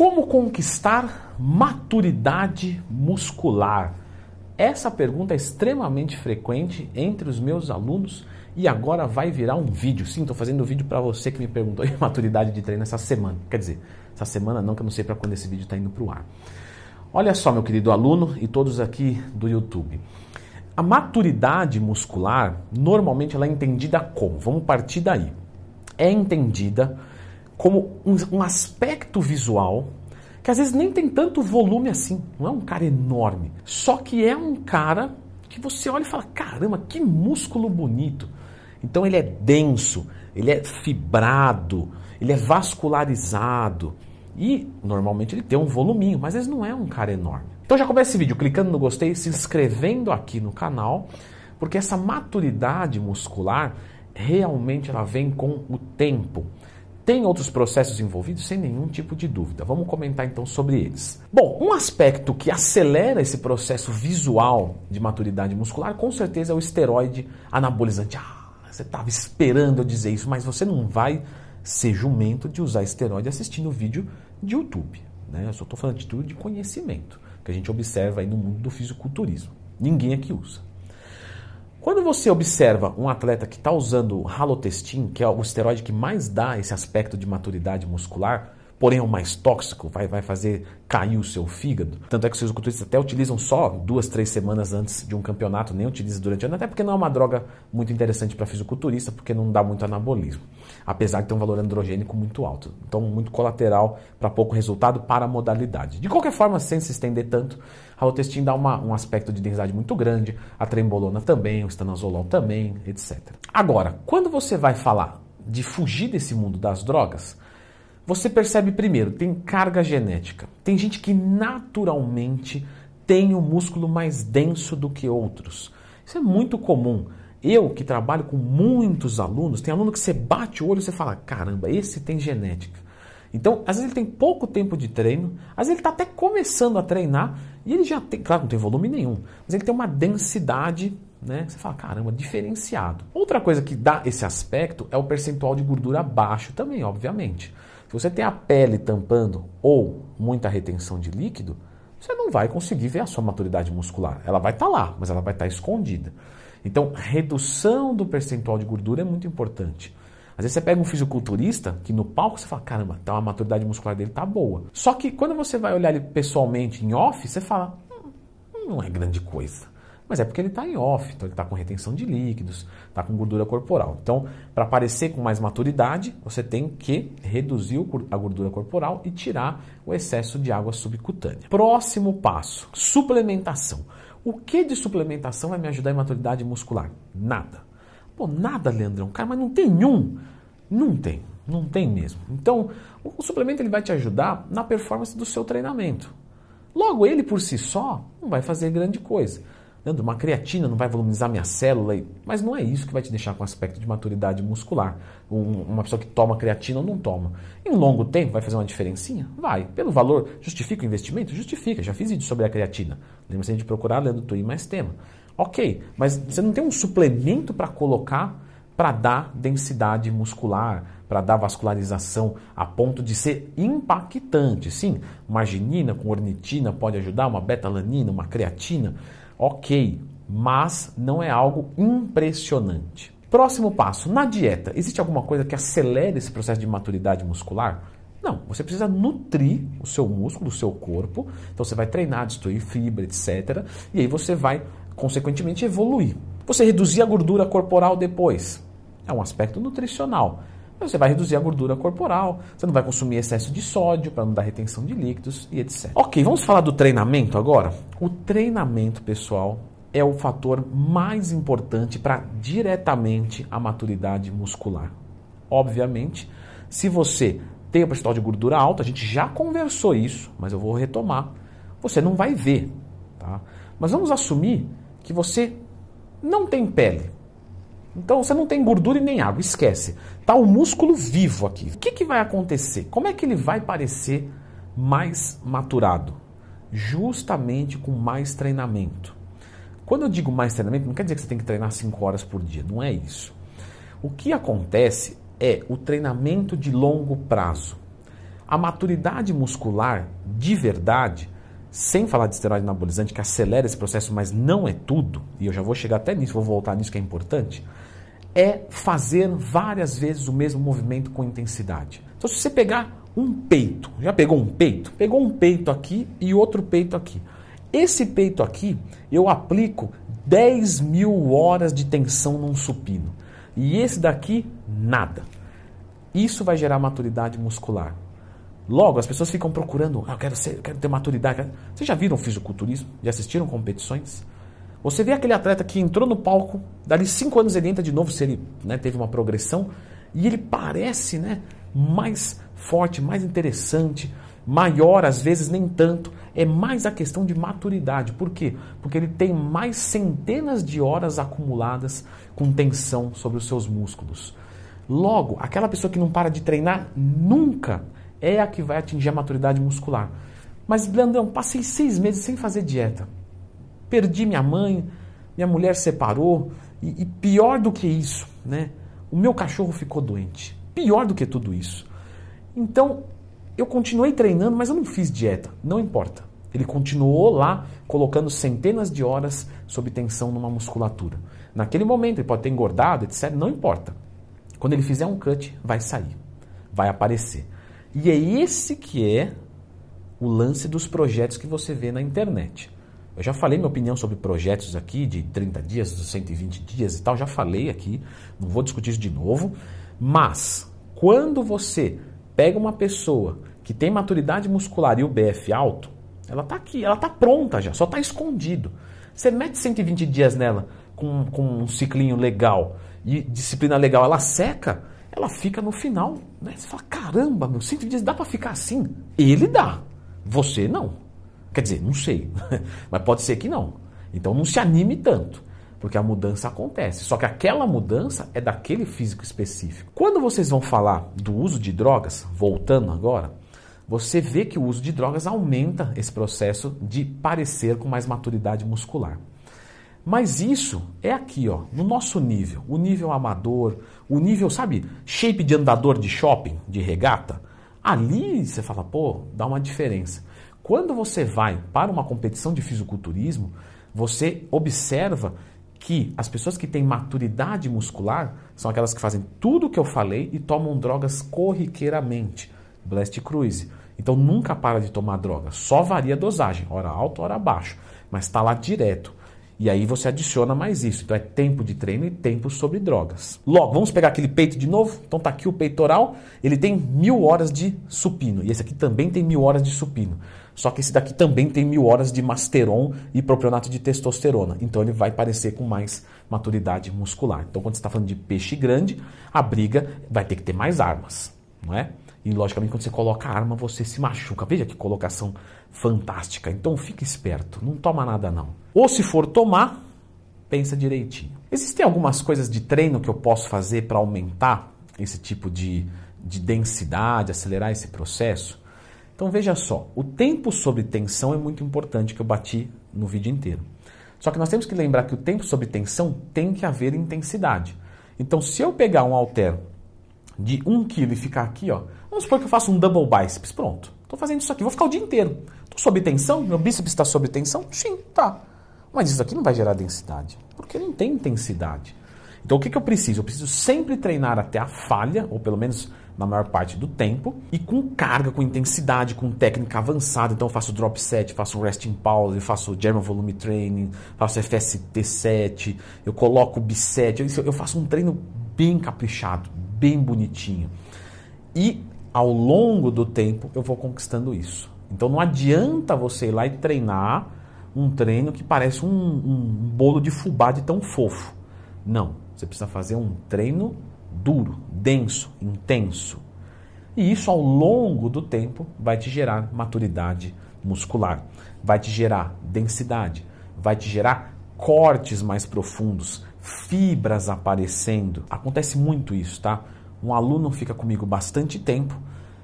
Como conquistar maturidade muscular? Essa pergunta é extremamente frequente entre os meus alunos e agora vai virar um vídeo. Sim, estou fazendo um vídeo para você que me perguntou em maturidade de treino essa semana. Quer dizer, essa semana não, que eu não sei para quando esse vídeo está indo para o ar. Olha só, meu querido aluno e todos aqui do YouTube. A maturidade muscular, normalmente ela é entendida como? Vamos partir daí. É entendida como um, um aspecto visual que às vezes nem tem tanto volume assim, não é um cara enorme, só que é um cara que você olha e fala: caramba, que músculo bonito. Então ele é denso, ele é fibrado, ele é vascularizado e normalmente ele tem um voluminho, mas às vezes não é um cara enorme. Então já começa esse vídeo clicando no gostei, se inscrevendo aqui no canal, porque essa maturidade muscular realmente ela vem com o tempo. Tem outros processos envolvidos sem nenhum tipo de dúvida. Vamos comentar então sobre eles. Bom, um aspecto que acelera esse processo visual de maturidade muscular, com certeza é o esteroide anabolizante. Ah, você estava esperando eu dizer isso, mas você não vai ser jumento de usar esteroide assistindo vídeo de YouTube. Né? Eu só estou falando de tudo de conhecimento, que a gente observa aí no mundo do fisiculturismo. Ninguém aqui usa. Quando você observa um atleta que está usando halotestin, que é o esteroide que mais dá esse aspecto de maturidade muscular, porém é o mais tóxico, vai, vai fazer cair o seu fígado. Tanto é que os fisiculturistas até utilizam só duas, três semanas antes de um campeonato, nem utilizam durante o ano, até porque não é uma droga muito interessante para fisiculturista, porque não dá muito anabolismo, apesar de ter um valor androgênico muito alto. Então, muito colateral para pouco resultado para a modalidade. De qualquer forma, sem se estender tanto, a Rotestin dá uma, um aspecto de densidade muito grande, a trembolona também, o estanozolol também, etc. Agora, quando você vai falar de fugir desse mundo das drogas, você percebe primeiro, tem carga genética. Tem gente que naturalmente tem o um músculo mais denso do que outros. Isso é muito comum. Eu que trabalho com muitos alunos, tem aluno que você bate o olho e você fala: caramba, esse tem genética. Então, às vezes ele tem pouco tempo de treino, às vezes ele está até começando a treinar e ele já tem, claro, não tem volume nenhum, mas ele tem uma densidade, né? Você fala, caramba, diferenciado. Outra coisa que dá esse aspecto é o percentual de gordura baixo também, obviamente. Se você tem a pele tampando ou muita retenção de líquido, você não vai conseguir ver a sua maturidade muscular. Ela vai estar tá lá, mas ela vai estar tá escondida. Então, redução do percentual de gordura é muito importante. Às vezes você pega um fisiculturista que no palco você fala, caramba, tá, a maturidade muscular dele tá boa. Só que quando você vai olhar ele pessoalmente em off, você fala, hum, não é grande coisa. Mas é porque ele está em off, então ele está com retenção de líquidos, está com gordura corporal. Então, para aparecer com mais maturidade, você tem que reduzir a gordura corporal e tirar o excesso de água subcutânea. Próximo passo: suplementação. O que de suplementação vai me ajudar em maturidade muscular? Nada. Pô, nada, Leandrão. Cara, mas não tem um. Não tem, não tem mesmo. Então, o suplemento ele vai te ajudar na performance do seu treinamento. Logo, ele por si só não vai fazer grande coisa. Leandro, uma creatina não vai volumizar minha célula, mas não é isso que vai te deixar com aspecto de maturidade muscular. Um, uma pessoa que toma creatina ou não toma. Em longo tempo vai fazer uma diferencinha? Vai. Pelo valor, justifica o investimento? Justifica. Já fiz vídeo sobre a creatina. Lembra-se de procurar Leandro Tui mais tema. Ok, mas você não tem um suplemento para colocar para dar densidade muscular, para dar vascularização a ponto de ser impactante. Sim, uma arginina com ornitina pode ajudar, uma betalanina, uma creatina, ok, mas não é algo impressionante. Próximo passo, na dieta, existe alguma coisa que acelere esse processo de maturidade muscular? Não, você precisa nutrir o seu músculo, o seu corpo. Então você vai treinar, destruir fibra, etc. E aí você vai consequentemente evoluir. Você reduzir a gordura corporal depois é um aspecto nutricional. Você vai reduzir a gordura corporal, você não vai consumir excesso de sódio para não dar retenção de líquidos e etc. Ok, vamos falar do treinamento agora? O treinamento, pessoal, é o fator mais importante para diretamente a maturidade muscular. Obviamente, se você tem o percentual de gordura alta, a gente já conversou isso, mas eu vou retomar. Você não vai ver, tá? Mas vamos assumir que você não tem pele. Então você não tem gordura e nem água, esquece. Tá o músculo vivo aqui. O que, que vai acontecer? Como é que ele vai parecer mais maturado? Justamente com mais treinamento. Quando eu digo mais treinamento, não quer dizer que você tem que treinar 5 horas por dia, não é isso. O que acontece é o treinamento de longo prazo. A maturidade muscular de verdade, sem falar de esteroide anabolizante que acelera esse processo, mas não é tudo, e eu já vou chegar até nisso, vou voltar nisso que é importante, é fazer várias vezes o mesmo movimento com intensidade. Então, se você pegar um peito, já pegou um peito? Pegou um peito aqui e outro peito aqui. Esse peito aqui, eu aplico 10 mil horas de tensão num supino. E esse daqui, nada. Isso vai gerar maturidade muscular. Logo, as pessoas ficam procurando, ah, eu quero, ser, eu quero ter maturidade. Vocês já viram fisiculturismo? Já assistiram competições? Você vê aquele atleta que entrou no palco, dali cinco anos ele entra de novo, se ele né, teve uma progressão, e ele parece né, mais forte, mais interessante, maior, às vezes nem tanto. É mais a questão de maturidade. Por quê? Porque ele tem mais centenas de horas acumuladas com tensão sobre os seus músculos. Logo, aquela pessoa que não para de treinar nunca é a que vai atingir a maturidade muscular. Mas, Blandão, passei seis meses sem fazer dieta perdi minha mãe, minha mulher separou, e, e pior do que isso, né? O meu cachorro ficou doente. Pior do que tudo isso. Então, eu continuei treinando, mas eu não fiz dieta. Não importa. Ele continuou lá colocando centenas de horas sob tensão numa musculatura. Naquele momento, ele pode ter engordado, etc. Não importa. Quando ele fizer um cut, vai sair. Vai aparecer. E é esse que é o lance dos projetos que você vê na internet. Eu já falei minha opinião sobre projetos aqui de 30 dias, 120 dias e tal, já falei aqui, não vou discutir isso de novo, mas quando você pega uma pessoa que tem maturidade muscular e o BF alto, ela está aqui, ela está pronta já, só está escondido. Você mete 120 dias nela com, com um ciclinho legal e disciplina legal, ela seca, ela fica no final. Né? Você fala, caramba, meu, 120 dias dá para ficar assim? Ele dá, você não. Quer dizer, não sei, mas pode ser que não. Então não se anime tanto, porque a mudança acontece. Só que aquela mudança é daquele físico específico. Quando vocês vão falar do uso de drogas, voltando agora, você vê que o uso de drogas aumenta esse processo de parecer com mais maturidade muscular. Mas isso é aqui, ó, no nosso nível, o nível amador, o nível, sabe, shape de andador de shopping, de regata. Ali você fala, pô, dá uma diferença. Quando você vai para uma competição de fisiculturismo, você observa que as pessoas que têm maturidade muscular são aquelas que fazem tudo o que eu falei e tomam drogas corriqueiramente. Blast Cruise. Então nunca para de tomar droga, só varia a dosagem, hora alta, hora baixo, mas está lá direto. E aí você adiciona mais isso. Então é tempo de treino e tempo sobre drogas. Logo, vamos pegar aquele peito de novo. Então tá aqui o peitoral. Ele tem mil horas de supino. E esse aqui também tem mil horas de supino. Só que esse daqui também tem mil horas de masteron e propionato de testosterona. Então ele vai parecer com mais maturidade muscular. Então quando você está falando de peixe grande, a briga vai ter que ter mais armas, não é? E logicamente quando você coloca a arma, você se machuca. Veja que colocação fantástica. Então fique esperto, não toma nada não. Ou se for tomar, pensa direitinho. Existem algumas coisas de treino que eu posso fazer para aumentar esse tipo de, de densidade, acelerar esse processo? Então veja só, o tempo sob tensão é muito importante que eu bati no vídeo inteiro. Só que nós temos que lembrar que o tempo sob tensão tem que haver intensidade. Então se eu pegar um halter de 1 kg e ficar aqui, ó, vamos supor que eu faço um double biceps, pronto. Estou fazendo isso aqui, vou ficar o dia inteiro. Estou sob tensão, meu bíceps está sob tensão? Sim, tá. Mas isso aqui não vai gerar densidade, porque não tem intensidade. Então o que, que eu preciso? Eu preciso sempre treinar até a falha, ou pelo menos na maior parte do tempo, e com carga, com intensidade, com técnica avançada. Então eu faço drop set, faço resting pause, faço German volume training, faço FST7, eu coloco biset, eu, eu faço um treino bem caprichado, bem bonitinho. E ao longo do tempo eu vou conquistando isso. Então não adianta você ir lá e treinar um treino que parece um, um bolo de fubá de tão fofo. Não, você precisa fazer um treino duro, denso, intenso. E isso ao longo do tempo vai te gerar maturidade muscular, vai te gerar densidade, vai te gerar cortes mais profundos, fibras aparecendo. Acontece muito isso, tá? Um aluno fica comigo bastante tempo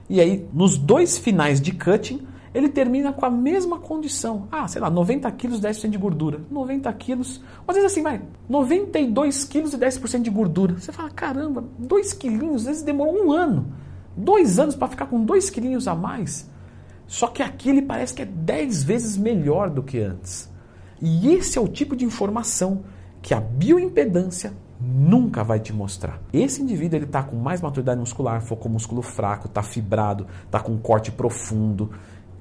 e aí nos dois finais de cutting ele termina com a mesma condição. Ah, sei lá, 90 quilos, 10% de gordura. 90 quilos, às vezes assim, vai, 92 quilos e 10% de gordura. Você fala, caramba, 2 quilinhos, às vezes demorou um ano Dois anos para ficar com dois quilinhos a mais. Só que aqui ele parece que é dez vezes melhor do que antes. E esse é o tipo de informação que a bioimpedância nunca vai te mostrar. Esse indivíduo ele está com mais maturidade muscular, foco músculo fraco, está fibrado, está com um corte profundo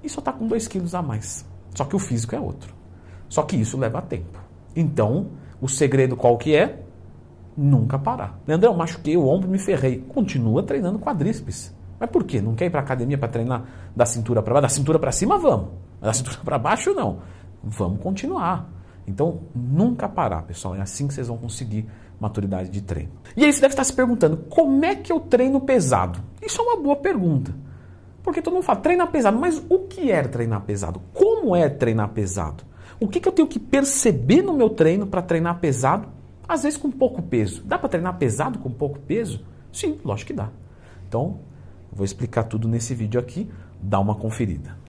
e só está com 2 quilos a mais. Só que o físico é outro. Só que isso leva tempo. Então, o segredo qual que é? Nunca parar. Leandrão, machuquei o ombro, me ferrei. Continua treinando quadríceps. Mas por quê? Não quer ir para academia para treinar da cintura para baixo? Da cintura para cima, vamos. Da cintura para baixo, não. Vamos continuar. Então, nunca parar, pessoal. É assim que vocês vão conseguir maturidade de treino. E aí você deve estar se perguntando, como é que eu treino pesado? Isso é uma boa pergunta. Porque todo mundo fala, treinar pesado, mas o que é treinar pesado? Como é treinar pesado? O que, que eu tenho que perceber no meu treino para treinar pesado? Às vezes com pouco peso. Dá para treinar pesado com pouco peso? Sim, lógico que dá. Então, vou explicar tudo nesse vídeo aqui, dá uma conferida.